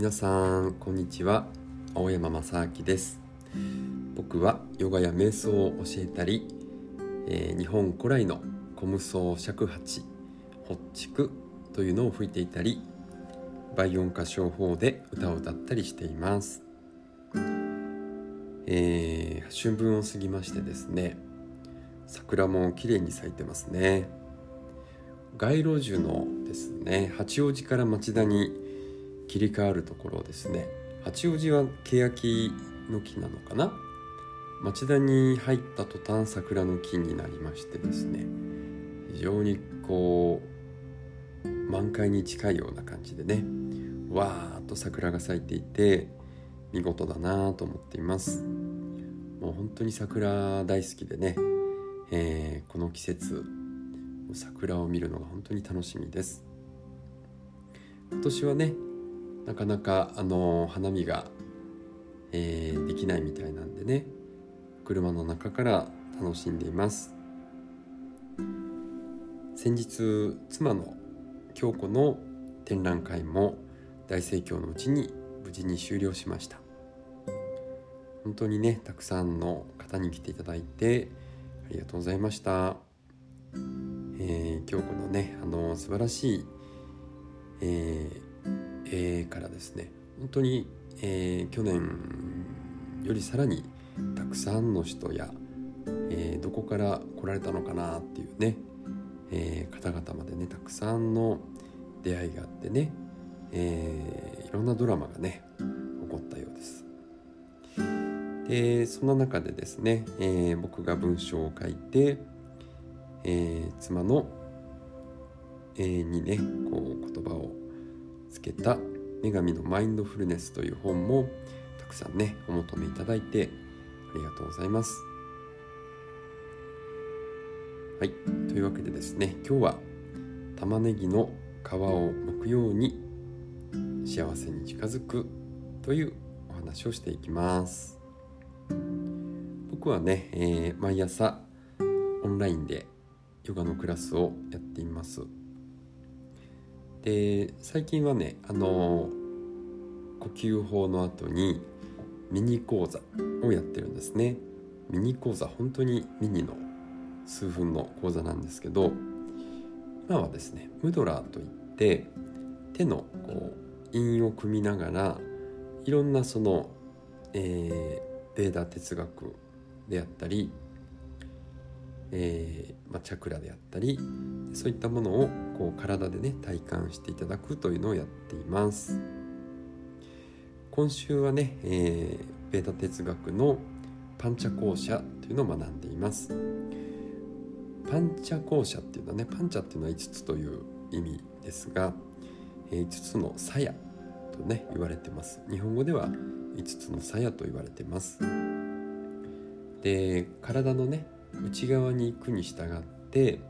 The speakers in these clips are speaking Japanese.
皆さんこんにちは。青山正明です。僕はヨガや瞑想を教えたり、えー、日本古来のコムソ尺八ホッチクというのを吹いていたり倍音歌唱法で歌を歌ったりしています。えー、春分を過ぎましてですね桜も綺麗に咲いてますね。街路樹のですね八王子から町田に切り替わるところですね。八王子は欅の木なのかな？町田に入った途端桜の木になりましてですね。非常にこう満開に近いような感じでねわーっと桜が咲いていて見事だなと思っています。もう本当に桜大好きでね、えー、この季節桜を見るのが本当に楽しみです。今年はねなかなかあの花見が、えー、できないみたいなんでね車の中から楽しんでいます。先日妻の京子の展覧会も大盛況のうちに無事に終了しました。本当にねたくさんの方に来ていただいてありがとうございました、えー、京子のねあの素晴らしい、えー、絵からですね本当に、えー、去年よりさらにたくさんの人や、えー、どこから来られたのかなっていうね、えー、方々までねたくさんの出会いがあってね、えー、いろんなドラマがね起こったようです。でそんな中でですね、え、僕が文章を書いて、え、妻の、えー、にねこう言葉をつけた「女神のマインドフルネス」という本もたくさんねお求めいただいてありがとうございます。はい、というわけでですね今日は玉ねぎの皮を剥くように幸せに近づくというお話をしていきます。僕はね、えー、毎朝オンラインでヨガのクラスをやっていますで最近はねあの呼吸法の後にミニ講座をやってるんですね。ミニ講座本当にミニの数分の講座なんですけど今はですねムドラーといって手のこう韻を組みながらいろんなその、えー、ベーダ哲学であったり、えー、まあ、チャクラであったりそういったものをこう体でね体感していただくというのをやっています。今週はね、えー、ベータ哲学のパンチャ校舎というのを学んでいます。パンチャ校舎っていうのはねパンチャっていうのは5つという意味ですが、えー、5つの鞘とね言われてます。日本語では5つの鞘と言われてます。で体のね内側に行くに従って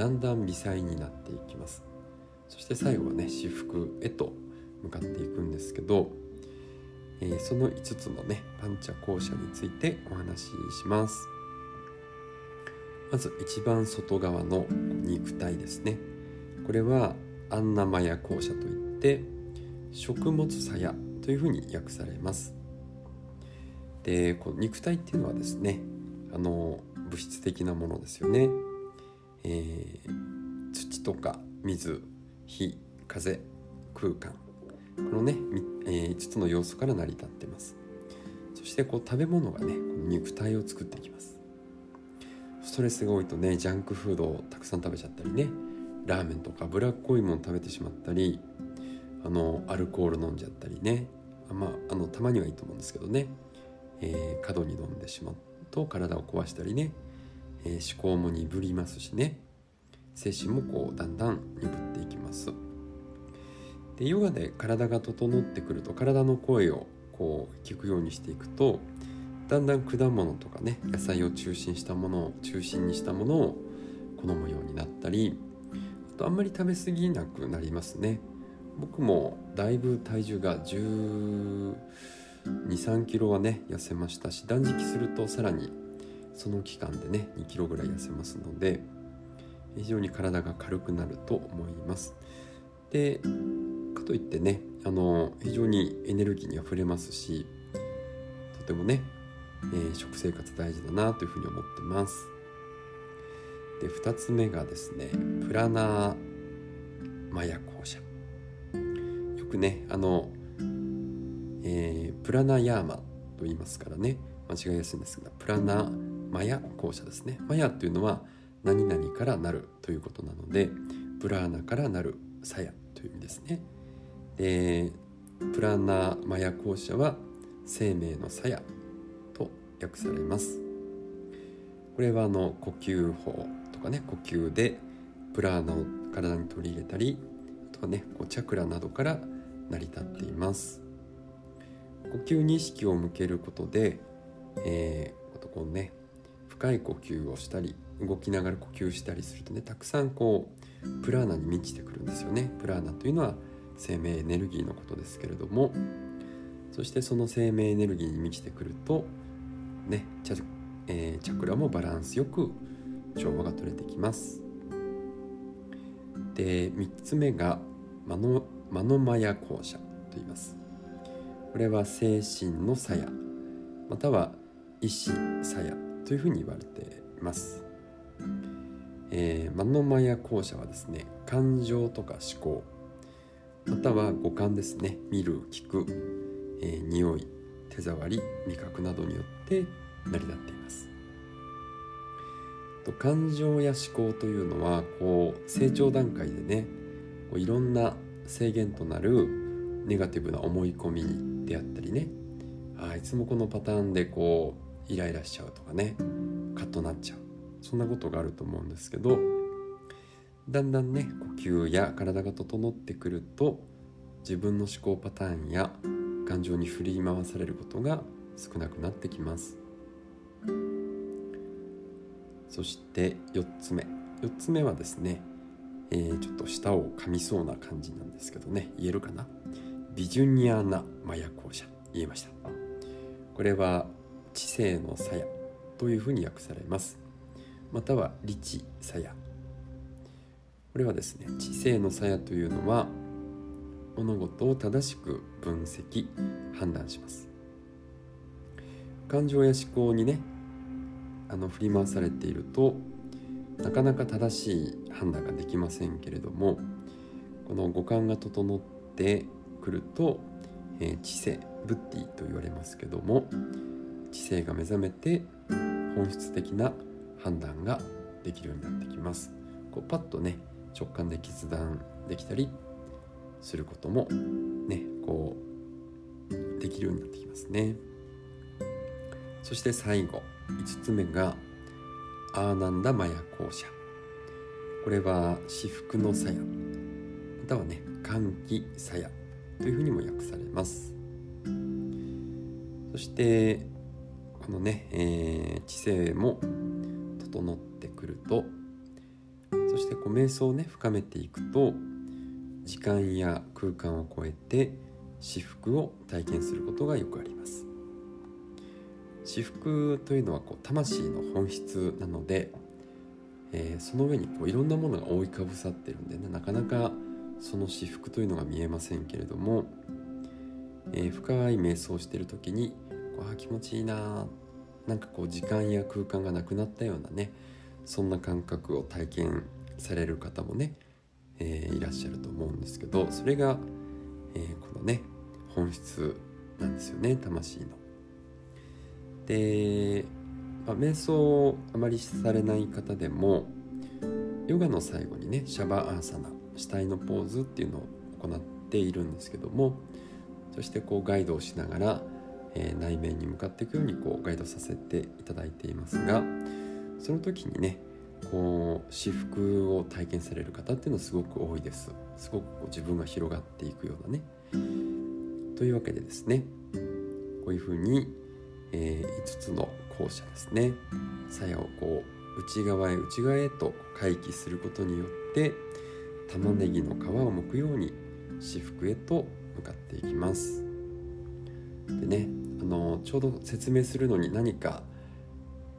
だんだん微細になっていきます。そして最後はね至福へと向かっていくんですけど、えー、その5つのねパンチャ校舎についてお話しします。まず一番外側の肉体ですね。これはアンナマヤ校舎といって食物鞘というふうに訳されます。でこの肉体っていうのはですねあの物質的なものですよね、とか水火風空間。このね、えー、5つの要素から成り立ってます。そしてこう食べ物がねこの肉体を作っていきます。ストレスが多いとねジャンクフードをたくさん食べちゃったりねラーメンとか脂っこいもの食べてしまったりあのアルコール飲んじゃったりね。まああのたまにはいいと思うんですけどね。えー、過度に飲んでしまうと体を壊したりね、えー、思考も鈍りますしね。精神もこうだんだん鈍っていきます。でヨガで体が整ってくると体の声をこう聞くようにしていくとだんだん果物とかね野菜を中心したものを中心にしたものを好むようになったりあとあんまり食べ過ぎなくなりますね。僕もだいぶ体重が1 2 3キロはね痩せましたし断食するとさらにその期間でね2キロぐらい痩せますので非常に体が軽くなると思います。でかといってねあの非常にエネルギーにあふれますしとてもね、えー、食生活大事だなというふうに思ってます。で2つ目がですねプラナーマヤ校舎。よくねあの、えー、プラナヤーマと言いますからね間違いやすいんですがプラナマヤ校舎ですね。マヤというのは何々からなるということなのでプラーナからなるサヤという意味ですね。でプラーナマヤ校舎は生命の鞘と訳されます。これはあの呼吸法とかね呼吸でプラーナを体に取り入れたりあとはねこうチャクラなどから成り立っています。呼吸に意識を向けることで、えー、あとこうね深い呼吸をしたり動きながら呼吸したりするとねたくさんこうプラーナに満ちてくるんですよね。プラーナというのは生命エネルギーのことですけれども。そしてその生命エネルギーに満ちてくるとねチャ,、えー、チャクラもバランスよく調和が取れてきます。で3つ目がマノマノマヤ校舎と言います。これは精神の鞘または意志鞘というふうに言われています。えー、マノマヤ校舎はですね感情とか思考または五感ですね見る聞く、えー、匂い手触り味覚などによって成り立っています。と感情や思考というのはこう成長段階でねこういろんな制限となるネガティブな思い込みに出会ったりねあいつもこのパターンでこうイライラしちゃうとかねカッとなっちゃう。そんなことがあると思うんですけどだんだんね呼吸や体が整ってくると自分の思考パターンや感情に振り回されることが少なくなってきます。そして4つ目。4つ目はですね、えー、ちょっと舌を噛みそうな感じなんですけどね。言えるかな？ビジュニアナマヤ校舎言えました。これは知性の鞘というふうに訳されます。または理智鞘これはですね知性の鞘というのは物事を正しく分析判断します。感情や思考にねあの振り回されているとなかなか正しい判断ができませんけれどもこの五感が整ってくると、えー、知性ブッディと言われますけども知性が目覚めて本質的な判断ができるようになってきます。こうパッとね直感で決断できたりすることもねこうできるようになってきますね。そして最後5つ目がアーナンダマヤ校舎。これは至福の鞘またはね歓喜鞘というふうにも訳されます。そしてのね、えー、知性も整ってくるとそしてこう瞑想をね深めていくと時間や空間を超えて至福を体験することがよくあります。至福というのはこう魂の本質なので、えー、その上にこういろんなものが覆いかぶさってるんでねなかなかその至福というのが見えませんけれども、えー、深い瞑想をしてる時にこうあ気持ちいいななんかこう時間や空間がなくなったようなねそんな感覚を体験される方もね、えー、いらっしゃると思うんですけどそれが、えー、このね本質なんですよね魂の。で、まあ、瞑想をあまりされない方でもヨガの最後にねシャバアーサナ死体のポーズっていうのを行っているんですけどもそしてこうガイドをしながらえ、内面に向かっていくようにこうガイドさせていただいていますがその時にねこう私服を体験される方っていうのはすごく多いです。すごくこう自分が広がっていくようなね。というわけでですねこういうふうに、えー、5つの校舎ですね。鞘をこう内側へ内側へと回帰することによって玉ねぎの皮を剥くように私服へと向かっていきます。でねあのちょうど説明するのに何か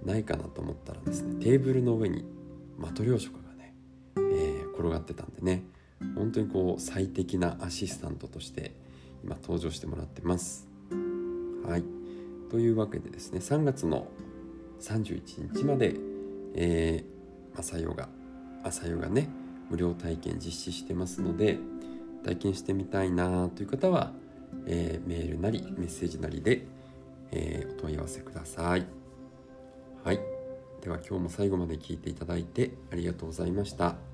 ないかなと思ったらですねテーブルの上にマトリョーショカがね、えー、転がってたんでね本当にこう最適なアシスタントとして今登場してもらってます。はいというわけでですね3月の31日まで、えー、朝ヨガ朝ヨガね無料体験実施してますので体験してみたいなという方は、えー、メールなりメッセージなりで、えー、お問い合わせください。はい。では今日も最後まで聞いていただいてありがとうございました。